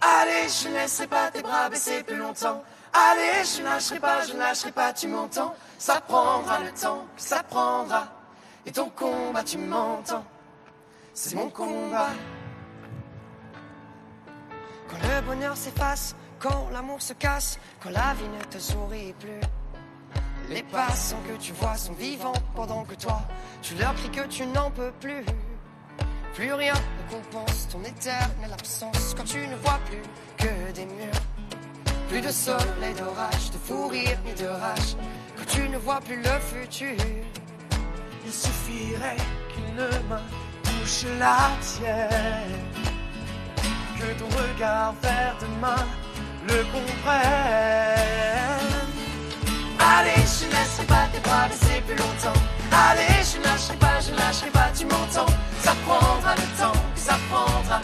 Allez, je ne laisserai pas tes bras baisser plus longtemps. Allez, je ne lâcherai pas, je ne lâcherai pas, tu m'entends Ça prendra le temps ça prendra. Et ton combat, tu m'entends C'est mon combat. Quand le bonheur s'efface, quand l'amour se casse, quand la vie ne te sourit plus. Les passants que tu vois sont vivants pendant que toi, tu leur cries que tu n'en peux plus. Plus rien ne compense ton éternelle absence quand tu ne vois plus que des murs. Plus de soleil, d'orage, de fou rire ni de rage quand tu ne vois plus le futur. Il suffirait qu'une main touche la tienne, que ton regard vers demain le comprenne. Allez, je laisserai pas tes bras baisser plus longtemps. Allez, je lâcherai pas, je lâcherai pas, tu m'entends. Ça prendra le temps ça prendra.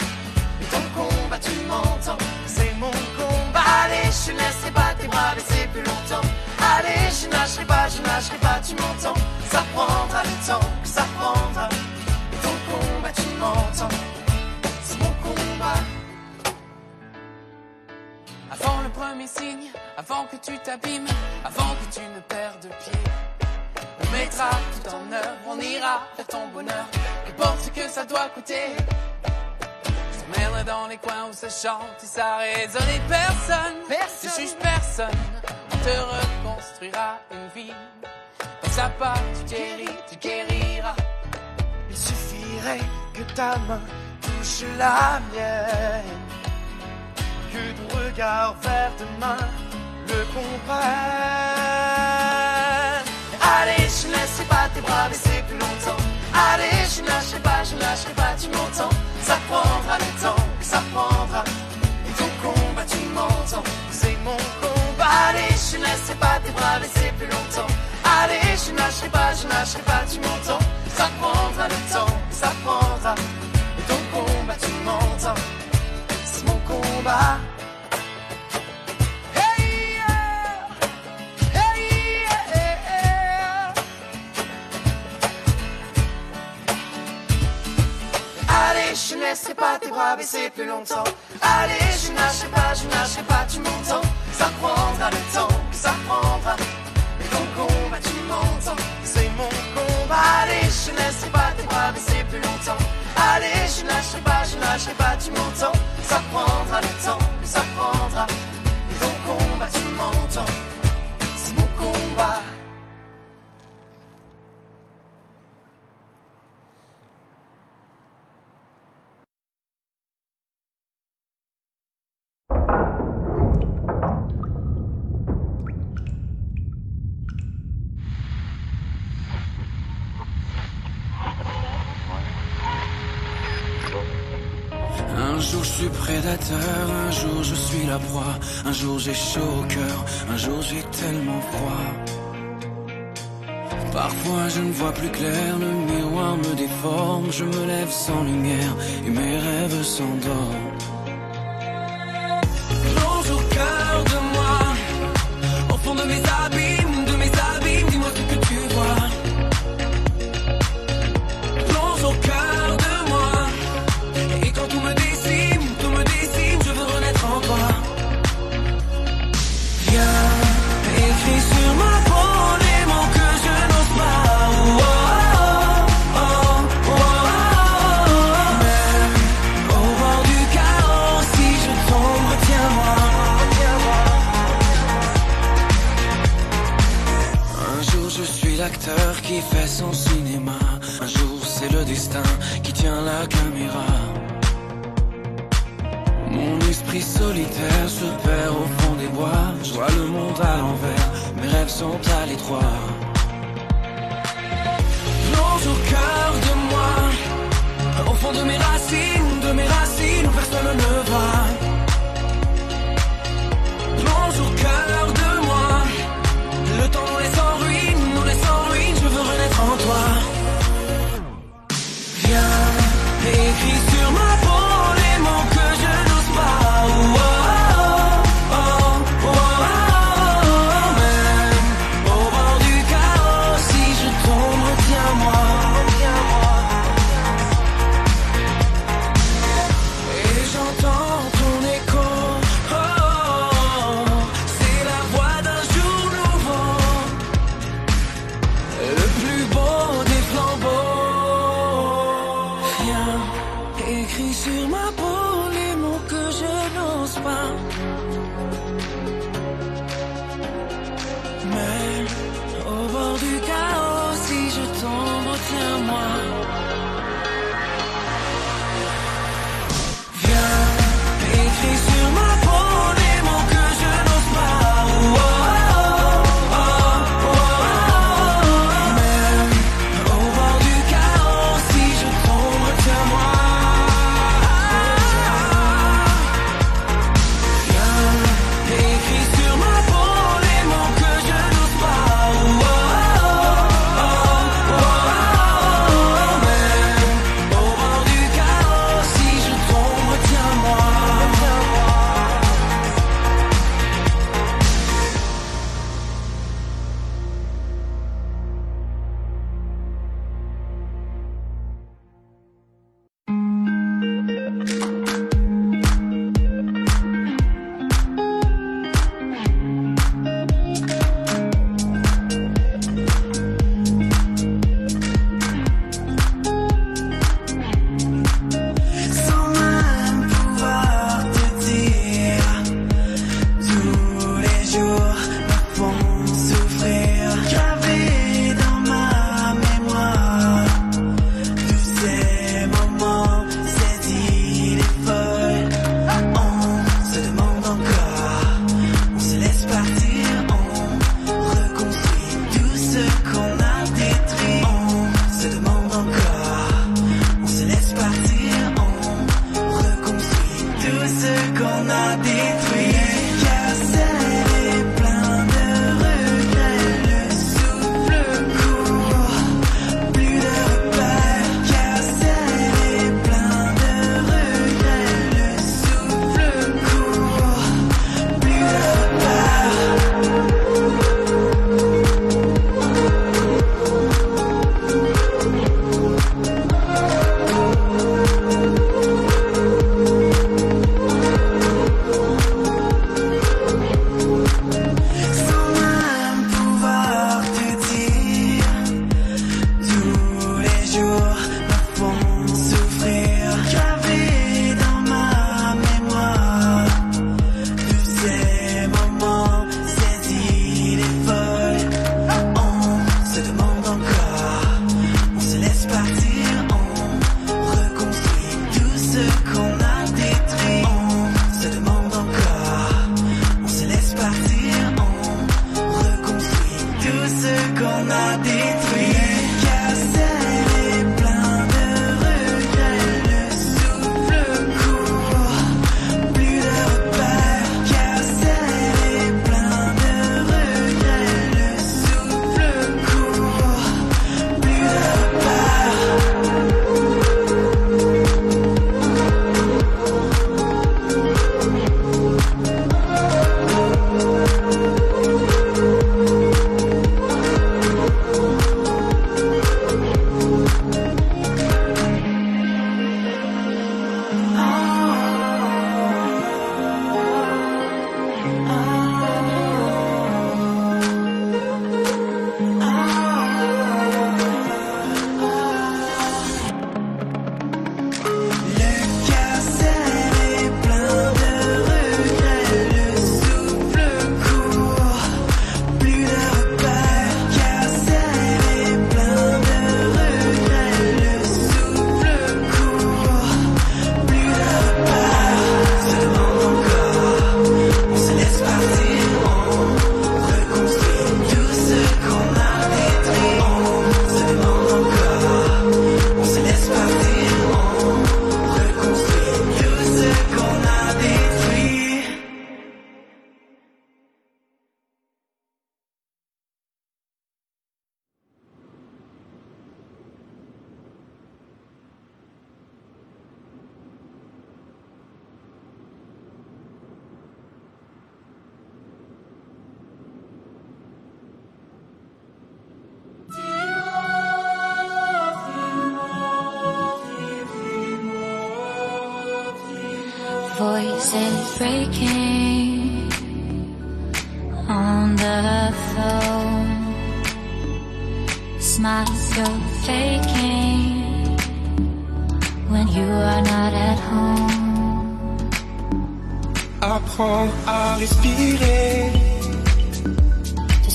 Et ton combat, tu m'entends. C'est mon combat. Allez, je laisserai pas tes bras baisser plus longtemps. Allez, je lâcherai pas, je lâcherai pas, tu m'entends. Ça prendra le temps ça prendra. Avant que tu t'abîmes, avant que tu ne perdes pied. On mettra tout en œuvre, on ira vers ton bonheur, qu'importe ce que ça doit coûter. S'emmène dans les coins où ça chante et ça résonne et personne, personne. ne juge personne, on te reconstruira une vie. À pas, tu guéris, tu guériras. Il suffirait que ta main touche la mienne que ton regard vers demain le comprenne. Allez, je ne laisserai pas tes bras baisser plus longtemps. Allez, je ne lâcherai pas, je ne lâcherai pas, tu m'entends. Ça prendra le temps ça prendra. Et ton combat, tu m'entends. C'est mon combat. Allez, je ne laisserai pas tes bras baisser plus longtemps. Allez, je ne lâcherai pas, je ne lâcherai pas, tu m'entends. Ça prendra le temps ça prendra. Bras baisser plus longtemps. Allez, je lâcherai pas, je lâcherai pas, tu m'entends. Ça prendra le temps que ça prendra. Et ton combat, tu m'entends. C'est mon combat. Allez, je laisserai pas tes bras baisser plus longtemps. Allez, je lâcherai pas, je lâcherai pas, tu m'entends. Ça prendra le temps que ça prendra. Et ton combat, tu m'entends. Un jour je suis la proie, un jour j'ai chaud au cœur, un jour j'ai tellement froid. Parfois je ne vois plus clair, le miroir me déforme, je me lève sans lumière et mes rêves s'endorment.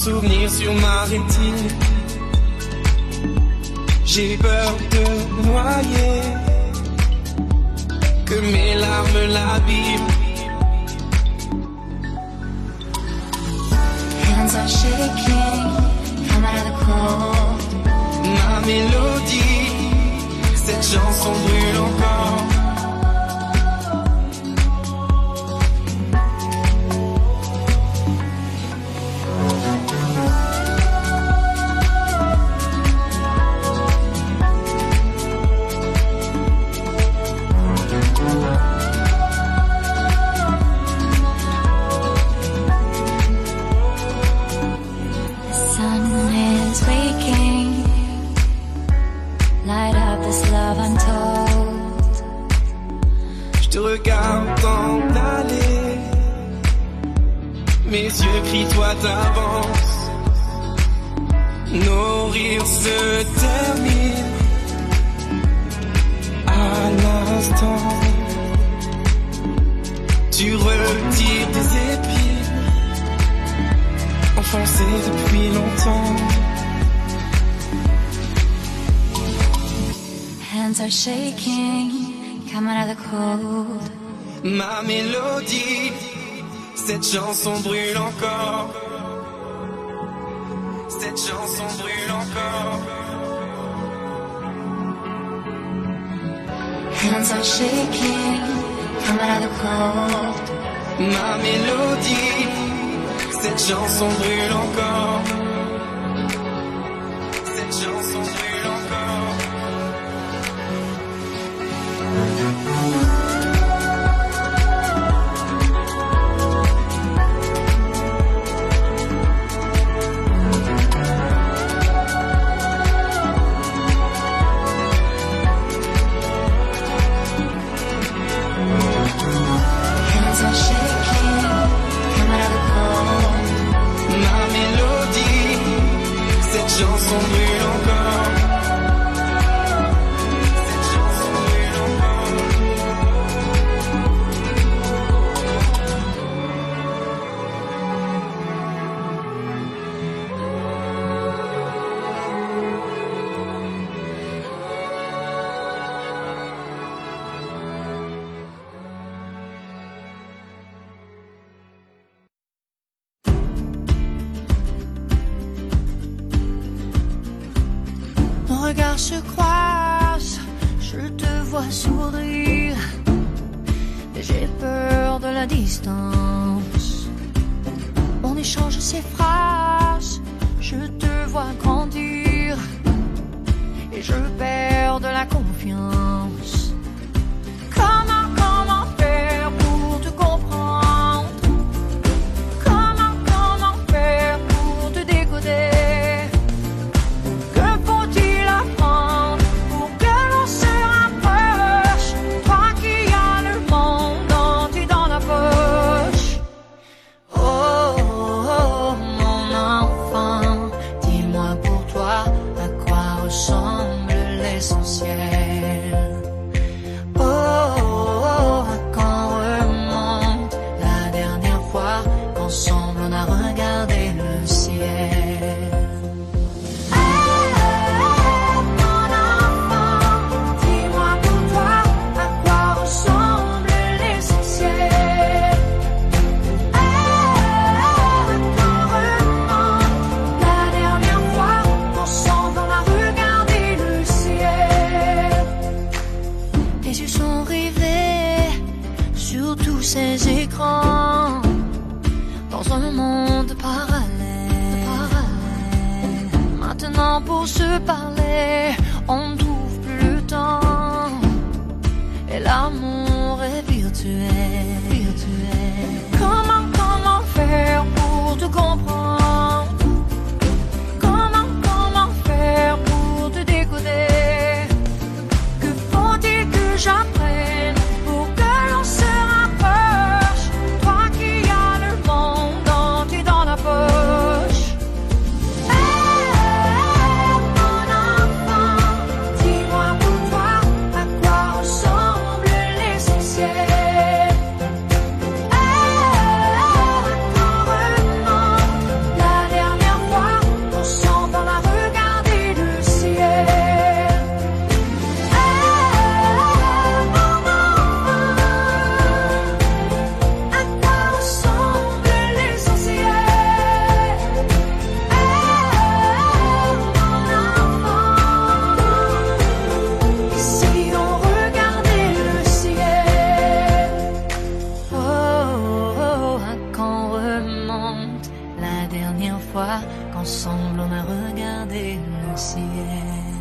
Ton souvenir sur ma rétine. J'ai peur de noyer. Que mes larmes l'abîment. Hands are shaking, come out of the cold. Ma mélodie, cette chanson brûle encore. Te regarde t'en aller. Mes yeux crient, toi t'avances. Nos rires se terminent à l'instant. Tu retires tes épines, enfoncées depuis longtemps. Hands are shaking, come out of the cold. Ma mélodie, cette chanson brûle encore. Cette chanson brûle encore. Hands are shaking, come out of the cold. Ma mélodie, cette chanson brûle encore. Regards se croisent, je te vois sourire. Et j'ai peur de la distance. On échange ces phrases, je te vois grandir. Et je perds de la confiance. dernière fois qu'ensemble on a regardé le ciel.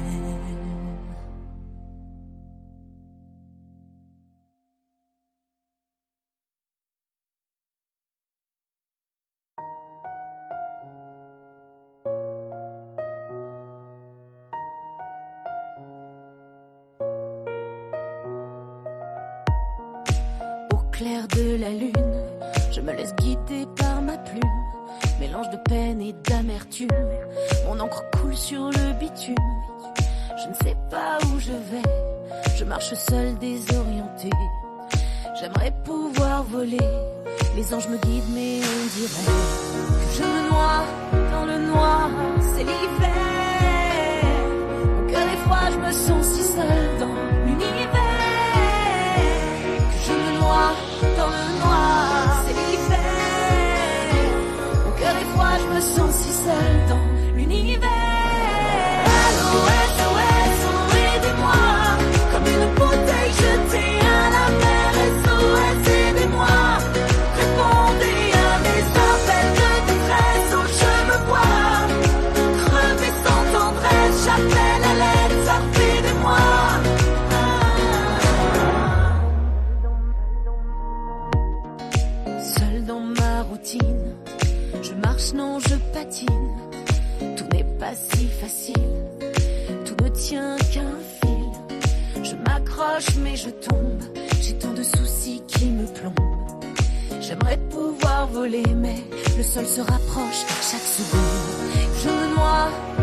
dans le noir, c'est l'hiver. Mon cœur est froid, je me sens si seule dans mais je tombe. J'ai tant de soucis qui me plombent. J'aimerais pouvoir voler, mais le sol se rapproche chaque seconde. Je me noie.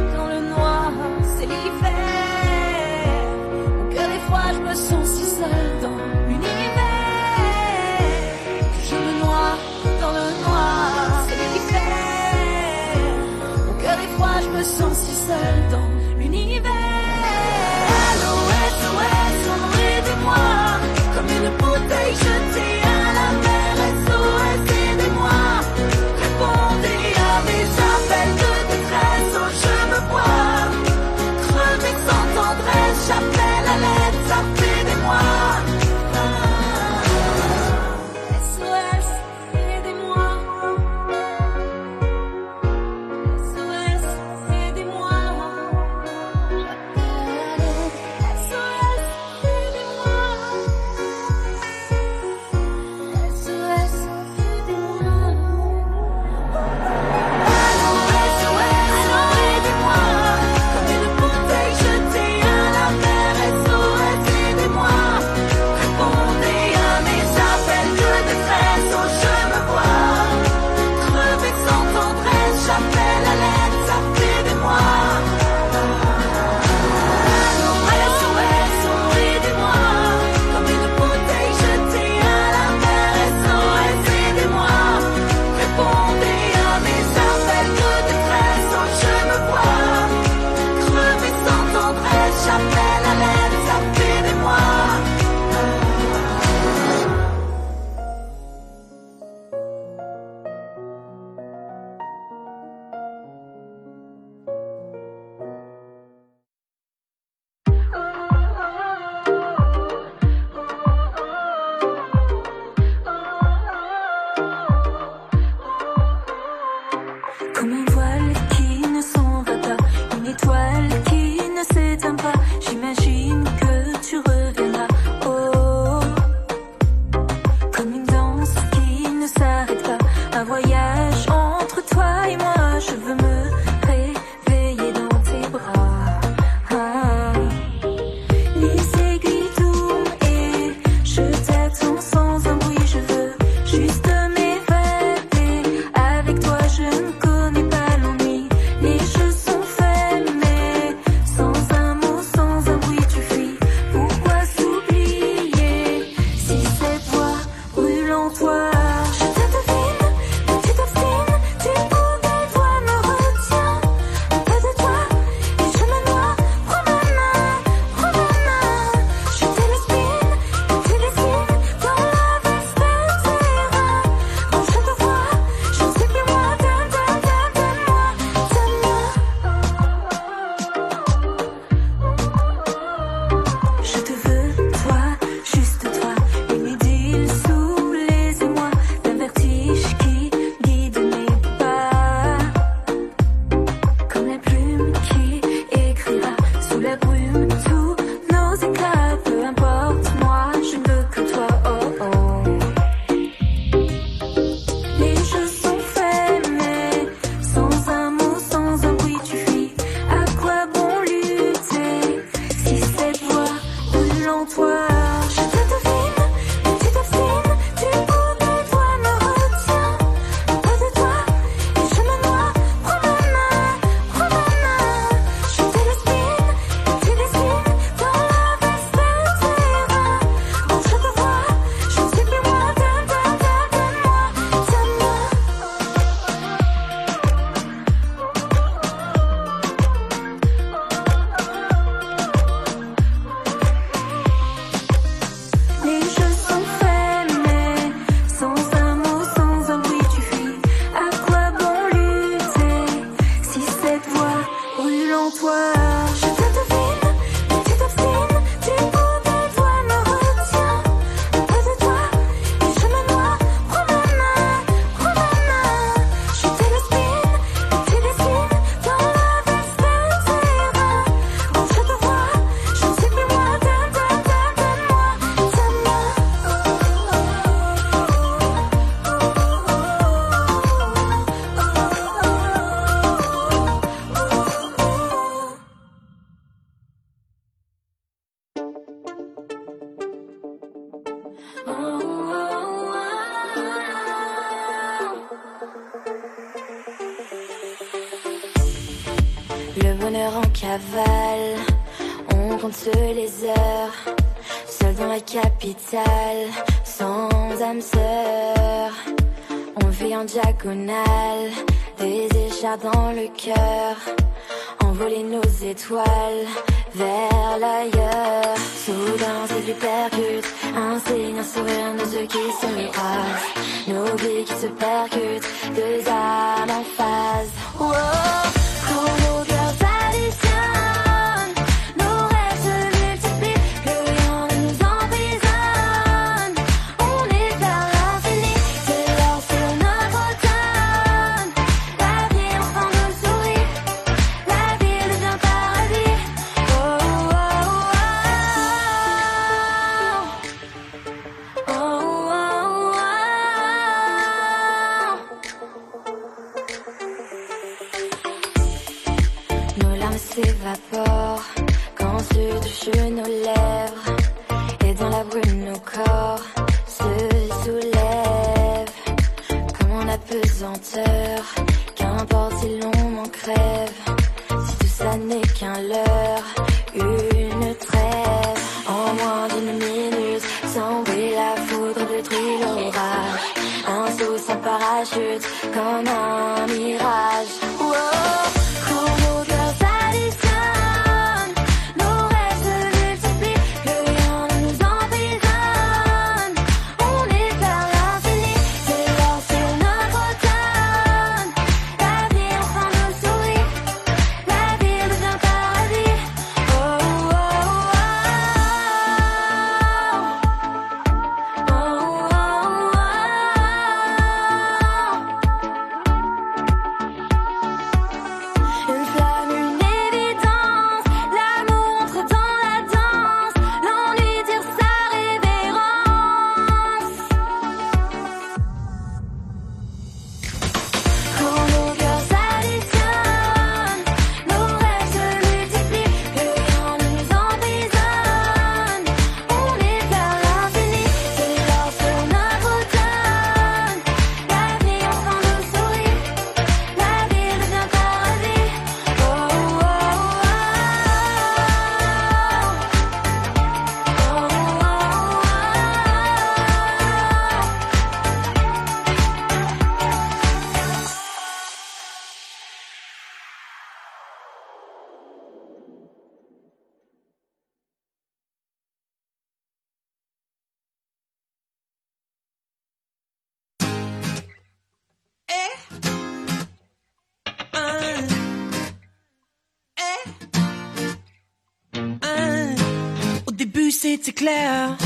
c'était clair.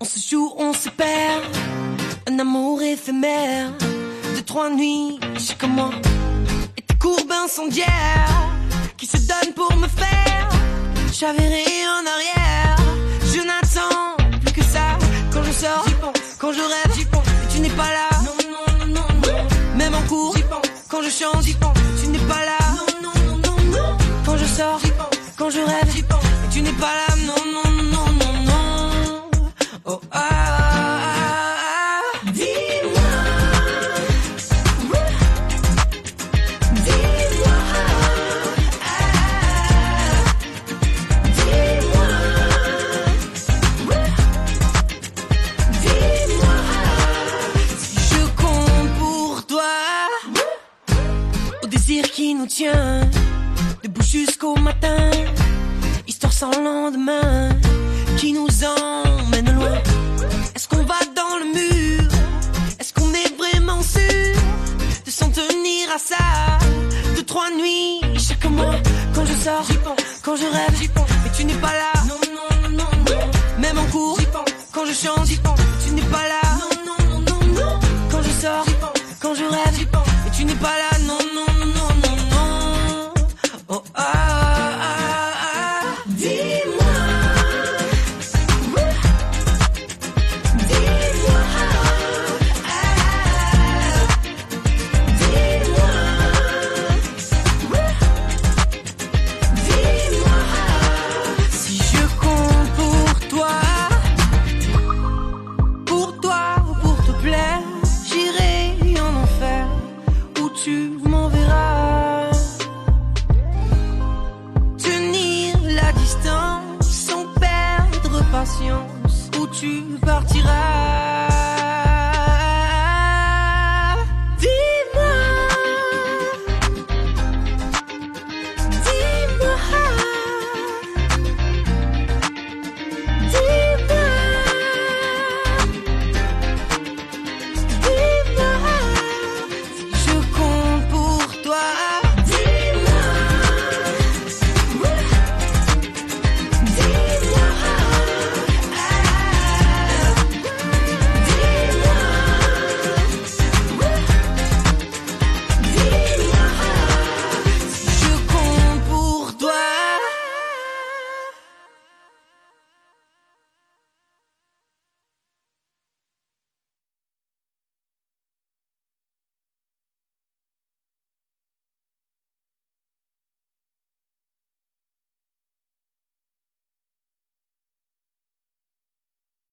On se joue, on se perd. Un amour éphémère de trois nuits jusqu'à moi. Et tes courbes incendiaires qui se donnent pour me faire. J'avais en arrière. Je n'attends plus que ça. Quand je sors. Quand je rêve, tu n'es pas là. Non, non, non, non, non. Même en cours. Quand je chante. Tu n'es pas là. Non, non, non, non. Quand je sors. Quand je rêve. Quand je rêve, j'y pense. Mais tu n'es pas là. Non, non, non, non. non, non. Même en cours, j'y pense. Quand je chante, j'y pense. Tu n'es pas là. Non, non, non, non, non. Quand je sors, j'y pense. Quand je rêve, j'y pense. Mais tu n'es pas là.